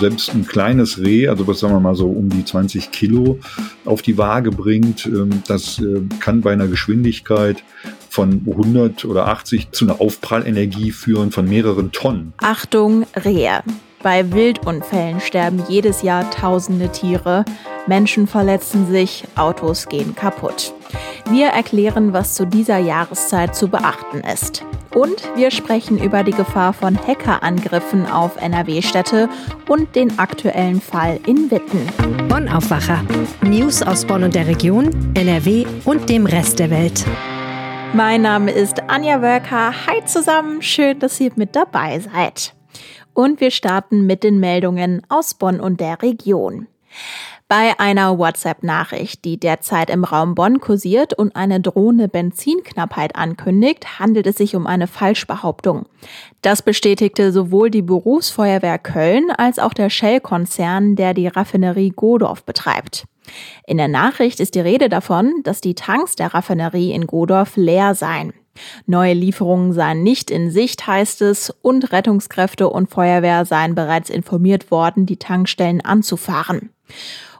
Selbst ein kleines Reh, also was sagen wir mal so um die 20 Kilo auf die Waage bringt, ähm, das äh, kann bei einer Geschwindigkeit von 100 oder 80 zu einer Aufprallenergie führen von mehreren Tonnen. Achtung, Rehe. Bei Wildunfällen sterben jedes Jahr tausende Tiere. Menschen verletzen sich, Autos gehen kaputt. Wir erklären, was zu dieser Jahreszeit zu beachten ist. Und wir sprechen über die Gefahr von Hackerangriffen auf NRW-Städte und den aktuellen Fall in Witten. Bonn Aufwacher. News aus Bonn und der Region, NRW und dem Rest der Welt. Mein Name ist Anja Wölker. Hi zusammen, schön, dass ihr mit dabei seid. Und wir starten mit den Meldungen aus Bonn und der Region. Bei einer WhatsApp-Nachricht, die derzeit im Raum Bonn kursiert und eine drohende Benzinknappheit ankündigt, handelt es sich um eine Falschbehauptung. Das bestätigte sowohl die Berufsfeuerwehr Köln als auch der Shell-Konzern, der die Raffinerie Godorf betreibt. In der Nachricht ist die Rede davon, dass die Tanks der Raffinerie in Godorf leer seien. Neue Lieferungen seien nicht in Sicht, heißt es, und Rettungskräfte und Feuerwehr seien bereits informiert worden, die Tankstellen anzufahren.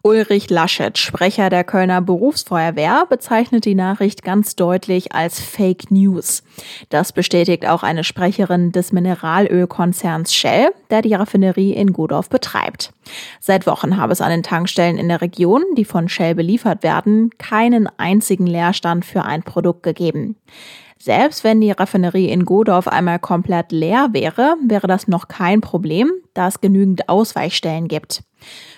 Ulrich Laschet, Sprecher der Kölner Berufsfeuerwehr, bezeichnet die Nachricht ganz deutlich als Fake News. Das bestätigt auch eine Sprecherin des Mineralölkonzerns Shell, der die Raffinerie in Godorf betreibt. Seit Wochen habe es an den Tankstellen in der Region, die von Shell beliefert werden, keinen einzigen Leerstand für ein Produkt gegeben. Selbst wenn die Raffinerie in Godorf einmal komplett leer wäre, wäre das noch kein Problem, da es genügend Ausweichstellen gibt.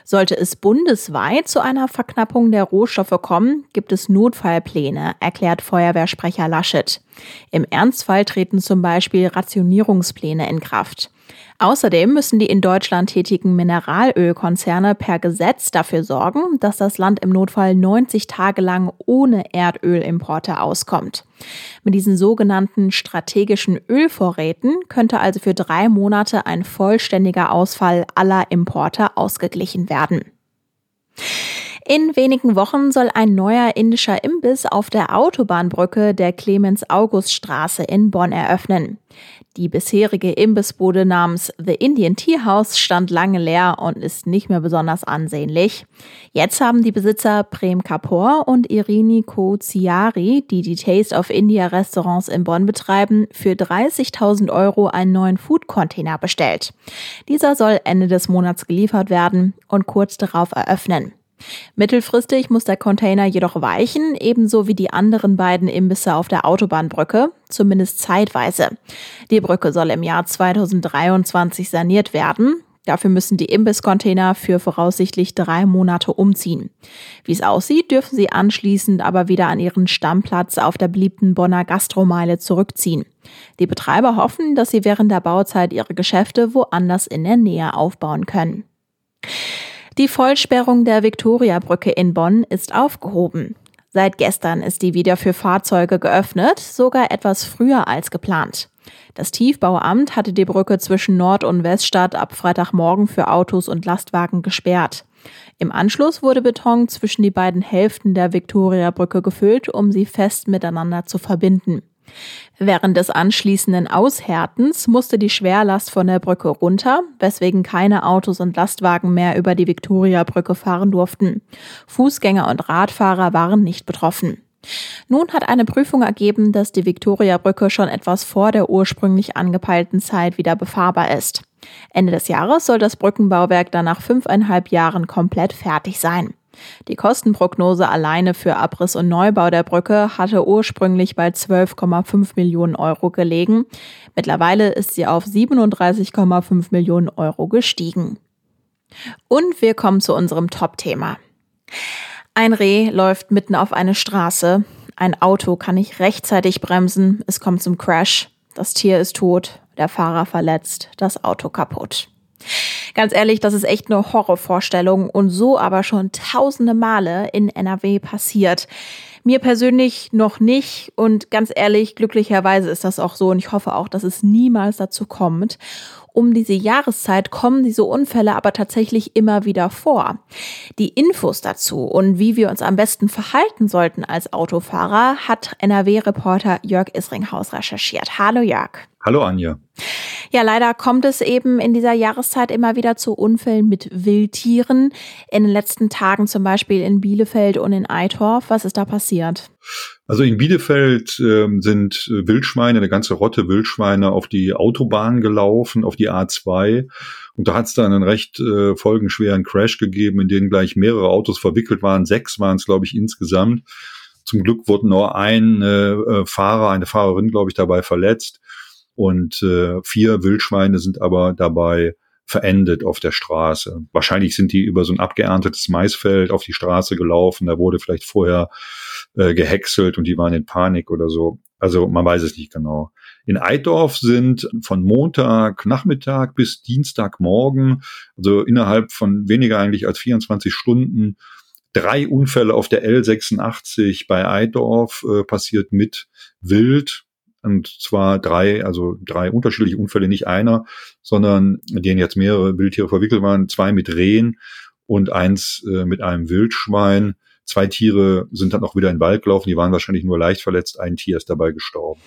Sollte es bundesweit zu einer Verknappung der Rohstoffe kommen, gibt es Notfallpläne, erklärt Feuerwehrsprecher Laschet. Im Ernstfall treten zum Beispiel Rationierungspläne in Kraft. Außerdem müssen die in Deutschland tätigen Mineralölkonzerne per Gesetz dafür sorgen, dass das Land im Notfall 90 Tage lang ohne Erdölimporte auskommt. Mit diesen sogenannten strategischen Ölvorräten könnte also für drei Monate ein vollständiger Ausfall aller Importe ausgeglichen werden. In wenigen Wochen soll ein neuer indischer Imbiss auf der Autobahnbrücke der Clemens-August-Straße in Bonn eröffnen. Die bisherige Imbissbude namens The Indian Tea House stand lange leer und ist nicht mehr besonders ansehnlich. Jetzt haben die Besitzer Prem Kapoor und Irini Koziari, die die Taste of India Restaurants in Bonn betreiben, für 30.000 Euro einen neuen Food-Container bestellt. Dieser soll Ende des Monats geliefert werden und kurz darauf eröffnen. Mittelfristig muss der Container jedoch weichen, ebenso wie die anderen beiden Imbisse auf der Autobahnbrücke, zumindest zeitweise. Die Brücke soll im Jahr 2023 saniert werden. Dafür müssen die Imbisscontainer für voraussichtlich drei Monate umziehen. Wie es aussieht, dürfen sie anschließend aber wieder an ihren Stammplatz auf der beliebten Bonner Gastromeile zurückziehen. Die Betreiber hoffen, dass sie während der Bauzeit ihre Geschäfte woanders in der Nähe aufbauen können. Die Vollsperrung der Viktoriabrücke in Bonn ist aufgehoben. Seit gestern ist die wieder für Fahrzeuge geöffnet, sogar etwas früher als geplant. Das Tiefbauamt hatte die Brücke zwischen Nord- und Weststadt ab Freitagmorgen für Autos und Lastwagen gesperrt. Im Anschluss wurde Beton zwischen die beiden Hälften der Viktoriabrücke gefüllt, um sie fest miteinander zu verbinden. Während des anschließenden Aushärtens musste die Schwerlast von der Brücke runter, weswegen keine Autos und Lastwagen mehr über die Viktoriabrücke fahren durften. Fußgänger und Radfahrer waren nicht betroffen. Nun hat eine Prüfung ergeben, dass die Viktoriabrücke schon etwas vor der ursprünglich angepeilten Zeit wieder befahrbar ist. Ende des Jahres soll das Brückenbauwerk dann nach fünfeinhalb Jahren komplett fertig sein. Die Kostenprognose alleine für Abriss und Neubau der Brücke hatte ursprünglich bei 12,5 Millionen Euro gelegen. Mittlerweile ist sie auf 37,5 Millionen Euro gestiegen. Und wir kommen zu unserem Top-Thema. Ein Reh läuft mitten auf eine Straße. Ein Auto kann nicht rechtzeitig bremsen. Es kommt zum Crash. Das Tier ist tot, der Fahrer verletzt, das Auto kaputt. Ganz ehrlich, das ist echt eine Horrorvorstellung und so aber schon tausende Male in NRW passiert. Mir persönlich noch nicht und ganz ehrlich, glücklicherweise ist das auch so und ich hoffe auch, dass es niemals dazu kommt. Um diese Jahreszeit kommen diese Unfälle aber tatsächlich immer wieder vor. Die Infos dazu und wie wir uns am besten verhalten sollten als Autofahrer hat NRW-Reporter Jörg Isringhaus recherchiert. Hallo Jörg. Hallo Anja. Ja, leider kommt es eben in dieser Jahreszeit immer wieder zu Unfällen mit Wildtieren. In den letzten Tagen zum Beispiel in Bielefeld und in Eitorf. Was ist da passiert? Also in Bielefeld äh, sind Wildschweine, eine ganze Rotte Wildschweine auf die Autobahn gelaufen, auf die A2. Und da hat es dann einen recht äh, folgenschweren Crash gegeben, in den gleich mehrere Autos verwickelt waren. Sechs waren es, glaube ich, insgesamt. Zum Glück wurde nur ein äh, Fahrer, eine Fahrerin, glaube ich, dabei verletzt und äh, vier Wildschweine sind aber dabei verendet auf der Straße. Wahrscheinlich sind die über so ein abgeerntetes Maisfeld auf die Straße gelaufen. Da wurde vielleicht vorher äh, gehäckselt und die waren in Panik oder so. Also man weiß es nicht genau. In Eidorf sind von Montag Nachmittag bis Dienstagmorgen, also innerhalb von weniger eigentlich als 24 Stunden, drei Unfälle auf der L86 bei Eidorf äh, passiert mit Wild und zwar drei, also drei unterschiedliche Unfälle, nicht einer, sondern denen jetzt mehrere Wildtiere verwickelt waren, zwei mit Rehen und eins äh, mit einem Wildschwein. Zwei Tiere sind dann auch wieder in den Wald gelaufen, die waren wahrscheinlich nur leicht verletzt, ein Tier ist dabei gestorben.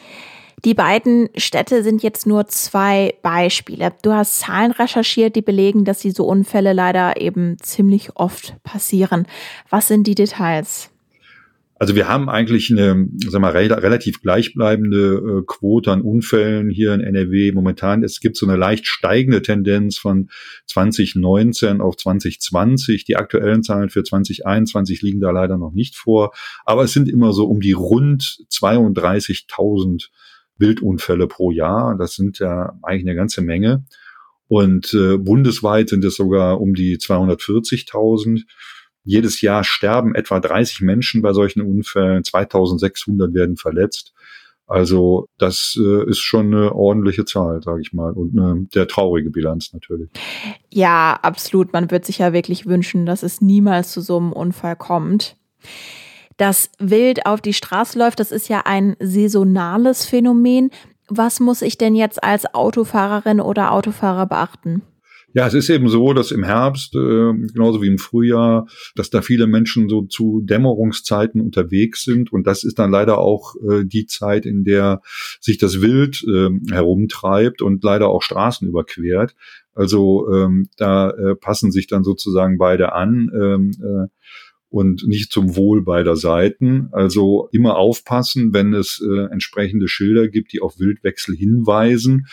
Die beiden Städte sind jetzt nur zwei Beispiele. Du hast Zahlen recherchiert, die belegen, dass diese Unfälle leider eben ziemlich oft passieren. Was sind die Details? Also wir haben eigentlich eine sag mal, re relativ gleichbleibende äh, Quote an Unfällen hier in NRW momentan. Es gibt so eine leicht steigende Tendenz von 2019 auf 2020. Die aktuellen Zahlen für 2021 liegen da leider noch nicht vor. Aber es sind immer so um die rund 32.000 Wildunfälle pro Jahr. Das sind ja eigentlich eine ganze Menge. Und äh, bundesweit sind es sogar um die 240.000. Jedes Jahr sterben etwa 30 Menschen bei solchen Unfällen, 2600 werden verletzt. Also das äh, ist schon eine ordentliche Zahl, sage ich mal, und eine sehr traurige Bilanz natürlich. Ja, absolut. Man wird sich ja wirklich wünschen, dass es niemals zu so einem Unfall kommt. Das Wild auf die Straße läuft, das ist ja ein saisonales Phänomen. Was muss ich denn jetzt als Autofahrerin oder Autofahrer beachten? Ja, es ist eben so, dass im Herbst, äh, genauso wie im Frühjahr, dass da viele Menschen so zu Dämmerungszeiten unterwegs sind. Und das ist dann leider auch äh, die Zeit, in der sich das Wild äh, herumtreibt und leider auch Straßen überquert. Also ähm, da äh, passen sich dann sozusagen beide an. Ähm, äh, und nicht zum Wohl beider Seiten. Also immer aufpassen, wenn es äh, entsprechende Schilder gibt, die auf Wildwechsel hinweisen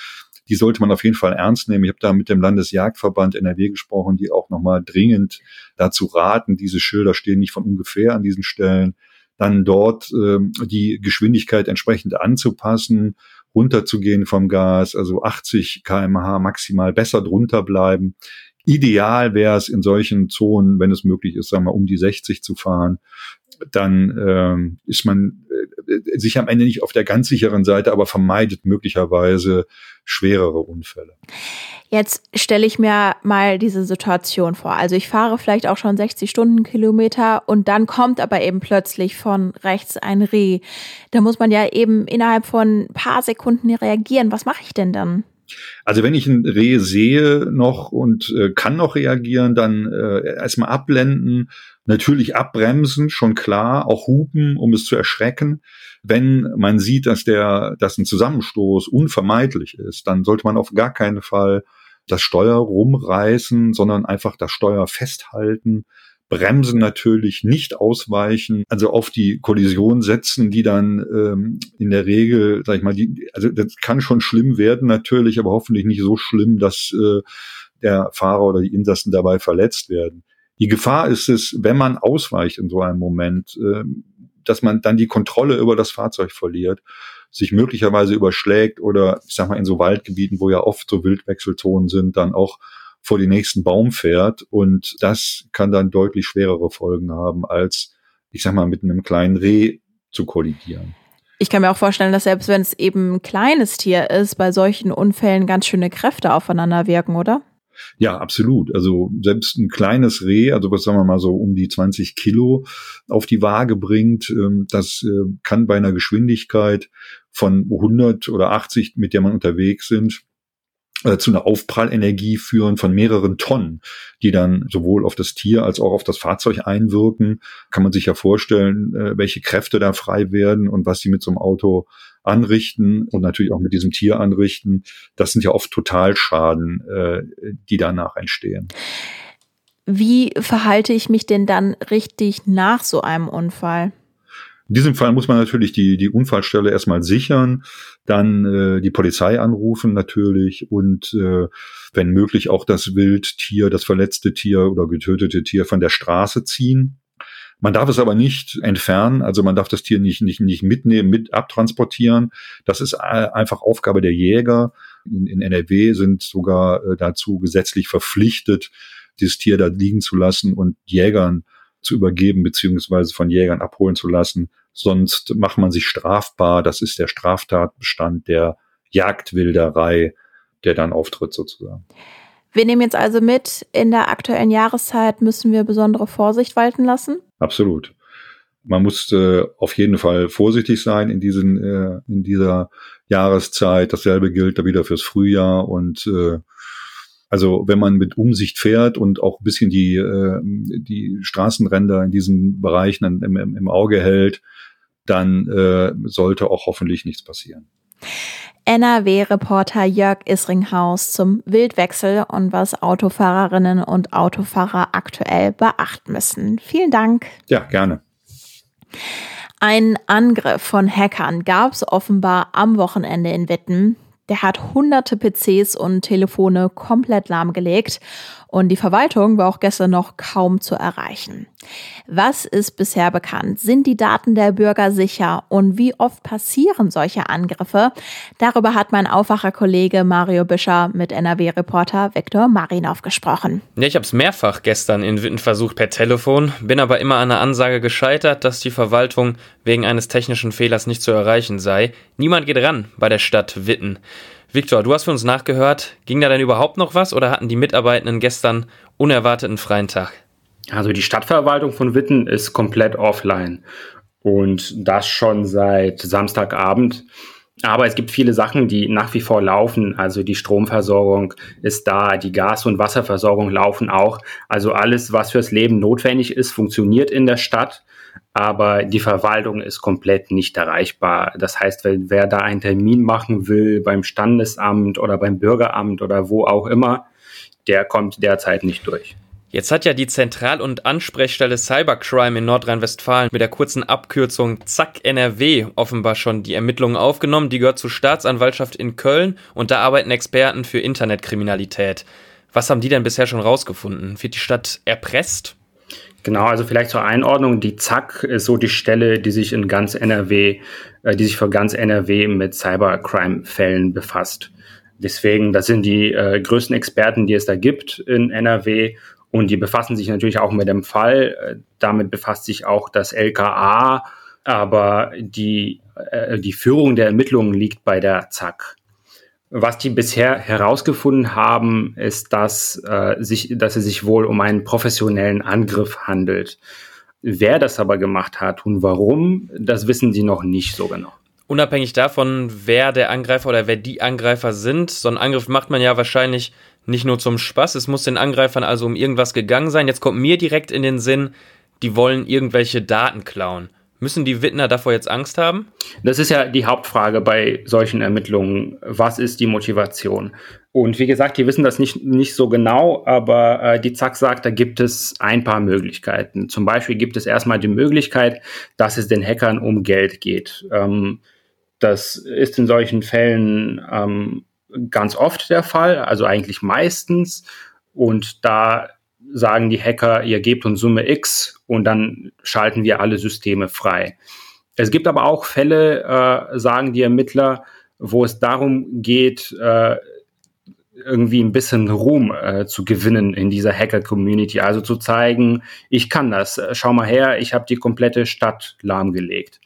die sollte man auf jeden Fall ernst nehmen. Ich habe da mit dem Landesjagdverband NRW gesprochen, die auch nochmal dringend dazu raten, diese Schilder stehen nicht von ungefähr an diesen Stellen, dann dort ähm, die Geschwindigkeit entsprechend anzupassen, runterzugehen vom Gas, also 80 kmh maximal besser drunter bleiben. Ideal wäre es in solchen Zonen, wenn es möglich ist, sagen wir, um die 60 zu fahren. Dann ähm, ist man äh, sich am Ende nicht auf der ganz sicheren Seite, aber vermeidet möglicherweise schwerere Unfälle. Jetzt stelle ich mir mal diese Situation vor. Also ich fahre vielleicht auch schon 60 Stundenkilometer und dann kommt aber eben plötzlich von rechts ein Reh. Da muss man ja eben innerhalb von ein paar Sekunden reagieren. Was mache ich denn dann? Also wenn ich ein Reh sehe noch und äh, kann noch reagieren, dann äh, erstmal abblenden, natürlich abbremsen, schon klar, auch hupen, um es zu erschrecken. Wenn man sieht, dass der, dass ein Zusammenstoß unvermeidlich ist, dann sollte man auf gar keinen Fall das Steuer rumreißen, sondern einfach das Steuer festhalten, Bremsen natürlich nicht ausweichen, also auf die Kollision setzen, die dann ähm, in der Regel, sag ich mal, die, also das kann schon schlimm werden natürlich, aber hoffentlich nicht so schlimm, dass äh, der Fahrer oder die Insassen dabei verletzt werden. Die Gefahr ist es, wenn man ausweicht in so einem Moment, äh, dass man dann die Kontrolle über das Fahrzeug verliert, sich möglicherweise überschlägt oder ich sag mal in so Waldgebieten, wo ja oft so Wildwechselzonen sind, dann auch vor den nächsten Baum fährt. Und das kann dann deutlich schwerere Folgen haben, als, ich sag mal, mit einem kleinen Reh zu kollidieren. Ich kann mir auch vorstellen, dass selbst wenn es eben ein kleines Tier ist, bei solchen Unfällen ganz schöne Kräfte aufeinander wirken, oder? Ja, absolut. Also selbst ein kleines Reh, also was sagen wir mal so um die 20 Kilo auf die Waage bringt, ähm, das äh, kann bei einer Geschwindigkeit von 100 oder 80, mit der man unterwegs sind, äh, zu einer Aufprallenergie führen von mehreren Tonnen, die dann sowohl auf das Tier als auch auf das Fahrzeug einwirken. Kann man sich ja vorstellen, äh, welche Kräfte da frei werden und was sie mit so einem Auto anrichten und natürlich auch mit diesem Tier anrichten. Das sind ja oft Totalschaden, äh, die danach entstehen. Wie verhalte ich mich denn dann richtig nach so einem Unfall? In diesem Fall muss man natürlich die, die Unfallstelle erstmal sichern, dann äh, die Polizei anrufen natürlich und äh, wenn möglich auch das Wildtier, das verletzte Tier oder getötete Tier von der Straße ziehen. Man darf es aber nicht entfernen, also man darf das Tier nicht, nicht, nicht mitnehmen, mit abtransportieren. Das ist äh, einfach Aufgabe der Jäger. In, in NRW sind sogar äh, dazu gesetzlich verpflichtet, dieses Tier da liegen zu lassen und Jägern zu übergeben beziehungsweise von Jägern abholen zu lassen. Sonst macht man sich strafbar. Das ist der Straftatbestand der Jagdwilderei, der dann auftritt sozusagen. Wir nehmen jetzt also mit, in der aktuellen Jahreszeit müssen wir besondere Vorsicht walten lassen? Absolut. Man muss äh, auf jeden Fall vorsichtig sein in, diesen, äh, in dieser Jahreszeit. Dasselbe gilt da wieder fürs Frühjahr und äh, also wenn man mit Umsicht fährt und auch ein bisschen die, äh, die Straßenränder in diesen Bereichen im, im, im Auge hält, dann äh, sollte auch hoffentlich nichts passieren. NRW-Reporter Jörg Isringhaus zum Wildwechsel und was Autofahrerinnen und Autofahrer aktuell beachten müssen. Vielen Dank. Ja, gerne. Ein Angriff von Hackern gab es offenbar am Wochenende in Witten. Der hat hunderte PCs und Telefone komplett lahmgelegt und die Verwaltung war auch gestern noch kaum zu erreichen. Was ist bisher bekannt? Sind die Daten der Bürger sicher und wie oft passieren solche Angriffe? Darüber hat mein Aufwacherkollege Mario Büscher mit NRW-Reporter Viktor Marinov gesprochen. Ja, ich habe es mehrfach gestern in Witten versucht per Telefon, bin aber immer an der Ansage gescheitert, dass die Verwaltung wegen eines technischen Fehlers nicht zu erreichen sei. Niemand geht ran bei der Stadt Witten. Viktor, du hast für uns nachgehört. Ging da denn überhaupt noch was oder hatten die Mitarbeitenden gestern unerwarteten freien Tag? Also die Stadtverwaltung von Witten ist komplett offline und das schon seit Samstagabend. Aber es gibt viele Sachen, die nach wie vor laufen. Also die Stromversorgung ist da, die Gas- und Wasserversorgung laufen auch. Also alles, was fürs Leben notwendig ist, funktioniert in der Stadt aber die Verwaltung ist komplett nicht erreichbar. Das heißt, wenn, wer da einen Termin machen will beim Standesamt oder beim Bürgeramt oder wo auch immer, der kommt derzeit nicht durch. Jetzt hat ja die Zentral- und Ansprechstelle Cybercrime in Nordrhein-Westfalen mit der kurzen Abkürzung ZAK NRW offenbar schon die Ermittlungen aufgenommen. Die gehört zur Staatsanwaltschaft in Köln und da arbeiten Experten für Internetkriminalität. Was haben die denn bisher schon rausgefunden? Wird die Stadt erpresst? Genau, also vielleicht zur Einordnung, die ZAK ist so die Stelle, die sich in ganz NRW, äh, die sich für ganz NRW mit Cybercrime-Fällen befasst. Deswegen, das sind die äh, größten Experten, die es da gibt in NRW und die befassen sich natürlich auch mit dem Fall. Äh, damit befasst sich auch das LKA, aber die, äh, die Führung der Ermittlungen liegt bei der ZAK. Was die bisher herausgefunden haben, ist, dass, äh, sich, dass es sich wohl um einen professionellen Angriff handelt. Wer das aber gemacht hat und warum, das wissen sie noch nicht so genau. Unabhängig davon, wer der Angreifer oder wer die Angreifer sind, so einen Angriff macht man ja wahrscheinlich nicht nur zum Spaß. Es muss den Angreifern also um irgendwas gegangen sein. Jetzt kommt mir direkt in den Sinn, die wollen irgendwelche Daten klauen. Müssen die Wittner davor jetzt Angst haben? Das ist ja die Hauptfrage bei solchen Ermittlungen. Was ist die Motivation? Und wie gesagt, die wissen das nicht, nicht so genau, aber äh, die ZAK sagt, da gibt es ein paar Möglichkeiten. Zum Beispiel gibt es erstmal die Möglichkeit, dass es den Hackern um Geld geht. Ähm, das ist in solchen Fällen ähm, ganz oft der Fall, also eigentlich meistens. Und da sagen die Hacker, ihr gebt uns Summe X und dann schalten wir alle Systeme frei. Es gibt aber auch Fälle, äh, sagen die Ermittler, wo es darum geht, äh, irgendwie ein bisschen Ruhm äh, zu gewinnen in dieser Hacker-Community. Also zu zeigen, ich kann das. Schau mal her, ich habe die komplette Stadt lahmgelegt.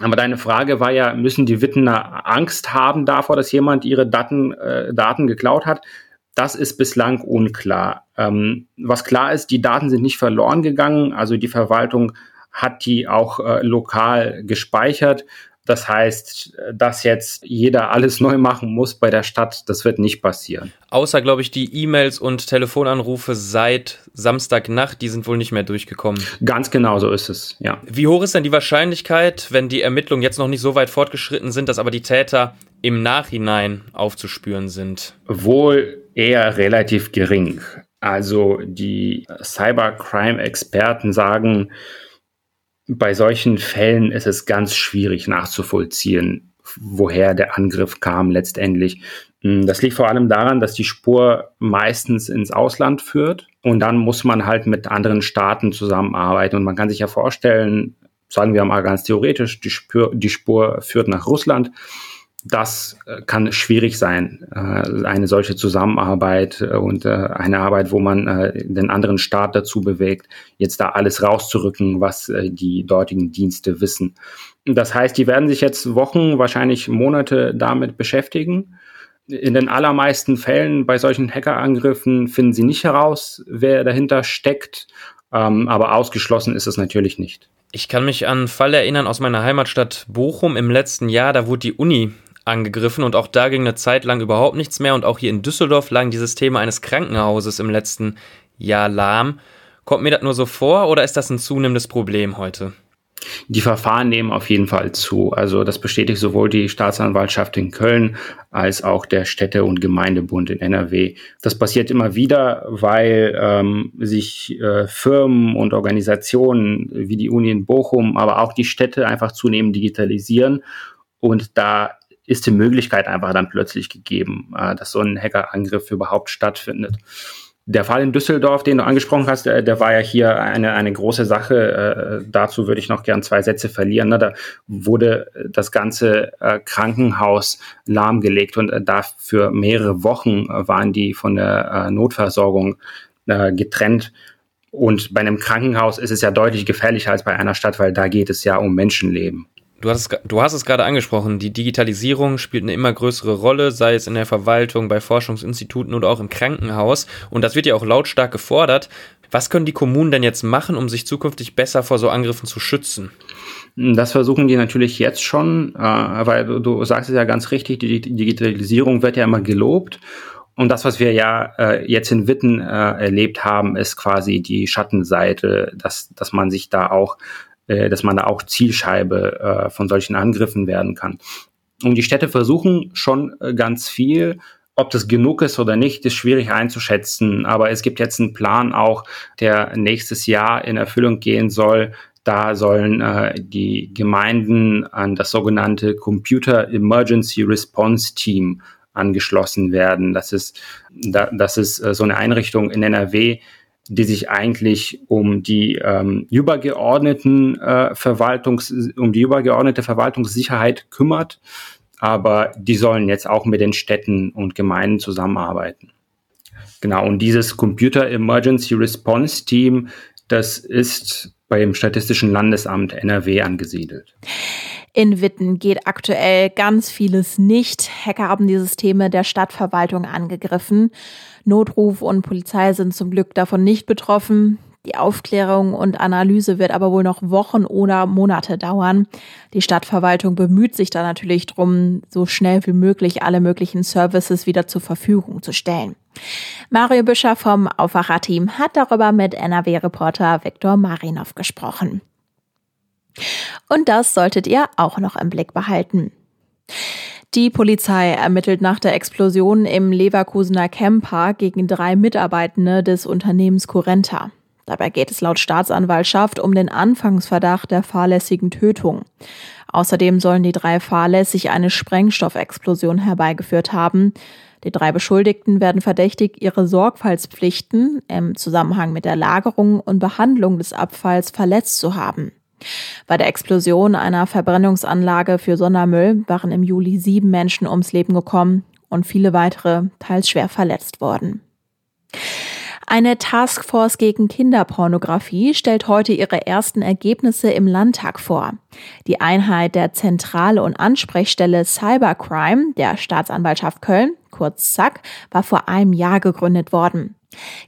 Aber deine Frage war ja, müssen die Wittener Angst haben davor, dass jemand ihre Daten, äh, Daten geklaut hat? Das ist bislang unklar. Ähm, was klar ist, die Daten sind nicht verloren gegangen. Also die Verwaltung hat die auch äh, lokal gespeichert. Das heißt, dass jetzt jeder alles neu machen muss bei der Stadt, das wird nicht passieren. Außer, glaube ich, die E-Mails und Telefonanrufe seit Samstagnacht, die sind wohl nicht mehr durchgekommen. Ganz genau so ist es, ja. Wie hoch ist denn die Wahrscheinlichkeit, wenn die Ermittlungen jetzt noch nicht so weit fortgeschritten sind, dass aber die Täter im Nachhinein aufzuspüren sind? Wohl eher relativ gering. Also die Cybercrime-Experten sagen, bei solchen Fällen ist es ganz schwierig nachzuvollziehen, woher der Angriff kam letztendlich. Hm, das liegt vor allem daran, dass die Spur meistens ins Ausland führt und dann muss man halt mit anderen Staaten zusammenarbeiten. Und man kann sich ja vorstellen, sagen wir mal ganz theoretisch, die Spur, die Spur führt nach Russland das äh, kann schwierig sein, äh, eine solche Zusammenarbeit äh, und eine Arbeit, wo man den anderen Staat dazu bewegt, jetzt da alles rauszurücken, was die dortigen Dienste wissen. Das heißt, die werden sich jetzt Wochen, wahrscheinlich Monate damit beschäftigen. In den allermeisten Fällen bei solchen Hackerangriffen finden sie nicht heraus, wer dahinter steckt, ähm, aber ausgeschlossen ist es natürlich nicht. Ich kann mich an einen Fall erinnern aus meiner Heimatstadt Bochum im letzten Jahr. Da wurde die Uni angegriffen und auch da ging eine Zeit lang überhaupt nichts mehr und auch hier in Düsseldorf lag dieses Thema eines Krankenhauses im letzten Jahr lahm. Kommt mir das nur so vor oder ist das ein zunehmendes Problem heute? Die Verfahren nehmen auf jeden Fall zu. Also das bestätigt sowohl die Staatsanwaltschaft in Köln als auch der Städte- und Gemeindebund in NRW. Das passiert immer wieder, weil ähm, sich äh, Firmen und Organisationen wie die Uni in Bochum, aber auch die Städte einfach zunehmend digitalisieren und da ist die Möglichkeit einfach dann plötzlich gegeben, äh, dass so ein Hackerangriff überhaupt stattfindet. Der Fall in Düsseldorf, den du angesprochen hast, der, der war ja hier eine, eine große Sache. Äh, dazu würde ich noch gern zwei Sätze verlieren. Ne? Da wurde das ganze äh, Krankenhaus lahmgelegt und äh, dafür mehrere Wochen waren die von der äh, Notversorgung äh, getrennt. Und bei einem Krankenhaus ist es ja deutlich gefährlicher als bei einer Stadt, weil da geht es ja um Menschenleben. Du hast, es, du hast es gerade angesprochen, die Digitalisierung spielt eine immer größere Rolle, sei es in der Verwaltung, bei Forschungsinstituten oder auch im Krankenhaus. Und das wird ja auch lautstark gefordert. Was können die Kommunen denn jetzt machen, um sich zukünftig besser vor so Angriffen zu schützen? Das versuchen die natürlich jetzt schon, äh, weil du, sagst es ja ganz richtig, die Digitalisierung wird ja immer gelobt. Und das, was wir ja äh, jetzt in Witten äh, erlebt haben, ist quasi die Schattenseite, dass, dass man sich da auch äh, dass man da auch Zielscheibe äh, von solchen Angriffen werden kann. Und die Städte versuchen schon äh, ganz viel. Ob das genug ist oder nicht, ist schwierig einzuschätzen. Aber es gibt jetzt einen Plan auch, der nächstes Jahr in Erfüllung gehen soll. Da sollen äh, die Gemeinden an das sogenannte Computer Emergency Response Team angeschlossen werden. Das ist, da, das ist äh, so eine Einrichtung in NRW, die sich eigentlich um die ähm, übergeordneten äh, Verwaltungs, um die übergeordnete Verwaltungssicherheit kümmert. Aber die sollen jetzt auch mit den Städten und Gemeinden zusammenarbeiten. Genau, und dieses Computer Emergency Response Team, das ist beim Statistischen Landesamt NRW angesiedelt. In Witten geht aktuell ganz vieles nicht. Hacker haben die Systeme der Stadtverwaltung angegriffen. Notruf und Polizei sind zum Glück davon nicht betroffen. Die Aufklärung und Analyse wird aber wohl noch Wochen oder Monate dauern. Die Stadtverwaltung bemüht sich da natürlich drum, so schnell wie möglich alle möglichen Services wieder zur Verfügung zu stellen. Mario Büscher vom Aufwacherteam hat darüber mit NRW-Reporter Viktor Marinov gesprochen. Und das solltet ihr auch noch im Blick behalten. Die Polizei ermittelt nach der Explosion im Leverkusener Camper gegen drei Mitarbeitende des Unternehmens Curenta. Dabei geht es laut Staatsanwaltschaft um den Anfangsverdacht der fahrlässigen Tötung. Außerdem sollen die drei fahrlässig eine Sprengstoffexplosion herbeigeführt haben. Die drei Beschuldigten werden verdächtigt, ihre Sorgfaltspflichten im Zusammenhang mit der Lagerung und Behandlung des Abfalls verletzt zu haben. Bei der Explosion einer Verbrennungsanlage für Sondermüll waren im Juli sieben Menschen ums Leben gekommen und viele weitere teils schwer verletzt worden. Eine Taskforce gegen Kinderpornografie stellt heute ihre ersten Ergebnisse im Landtag vor. Die Einheit der Zentrale und Ansprechstelle Cybercrime der Staatsanwaltschaft Köln, kurz ZAK, war vor einem Jahr gegründet worden.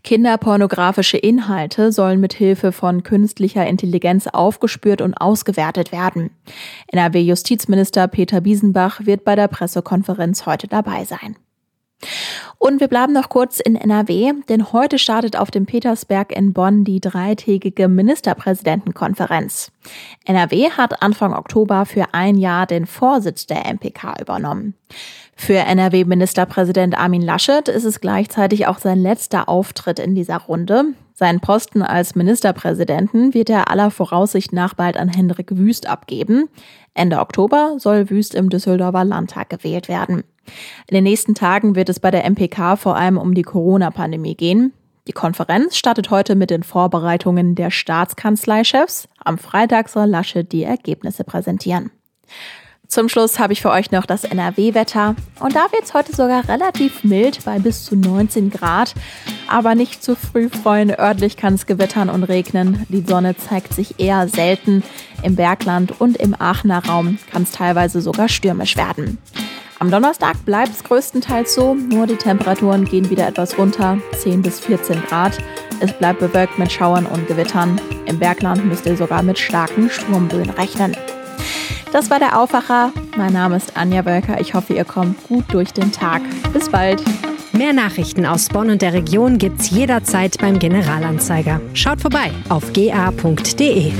Kinderpornografische Inhalte sollen mit Hilfe von künstlicher Intelligenz aufgespürt und ausgewertet werden. NRW-Justizminister Peter Biesenbach wird bei der Pressekonferenz heute dabei sein. Und wir bleiben noch kurz in NRW, denn heute startet auf dem Petersberg in Bonn die dreitägige Ministerpräsidentenkonferenz. NRW hat Anfang Oktober für ein Jahr den Vorsitz der MPK übernommen. Für NRW-Ministerpräsident Armin Laschet ist es gleichzeitig auch sein letzter Auftritt in dieser Runde. Seinen Posten als Ministerpräsidenten wird er aller Voraussicht nach bald an Hendrik Wüst abgeben. Ende Oktober soll Wüst im Düsseldorfer Landtag gewählt werden. In den nächsten Tagen wird es bei der MPK vor allem um die Corona-Pandemie gehen. Die Konferenz startet heute mit den Vorbereitungen der Staatskanzleichefs. Am Freitag soll Laschet die Ergebnisse präsentieren. Zum Schluss habe ich für euch noch das NRW-Wetter. Und da wird es heute sogar relativ mild bei bis zu 19 Grad. Aber nicht zu früh freuen, örtlich kann es gewittern und regnen. Die Sonne zeigt sich eher selten. Im Bergland und im Aachener Raum kann es teilweise sogar stürmisch werden. Am Donnerstag bleibt es größtenteils so, nur die Temperaturen gehen wieder etwas runter, 10 bis 14 Grad. Es bleibt bewölkt mit Schauern und Gewittern. Im Bergland müsst ihr sogar mit starken Sturmböen rechnen. Das war der Aufwacher. Mein Name ist Anja Wölker. Ich hoffe, ihr kommt gut durch den Tag. Bis bald. Mehr Nachrichten aus Bonn und der Region gibt's jederzeit beim Generalanzeiger. Schaut vorbei auf ga.de.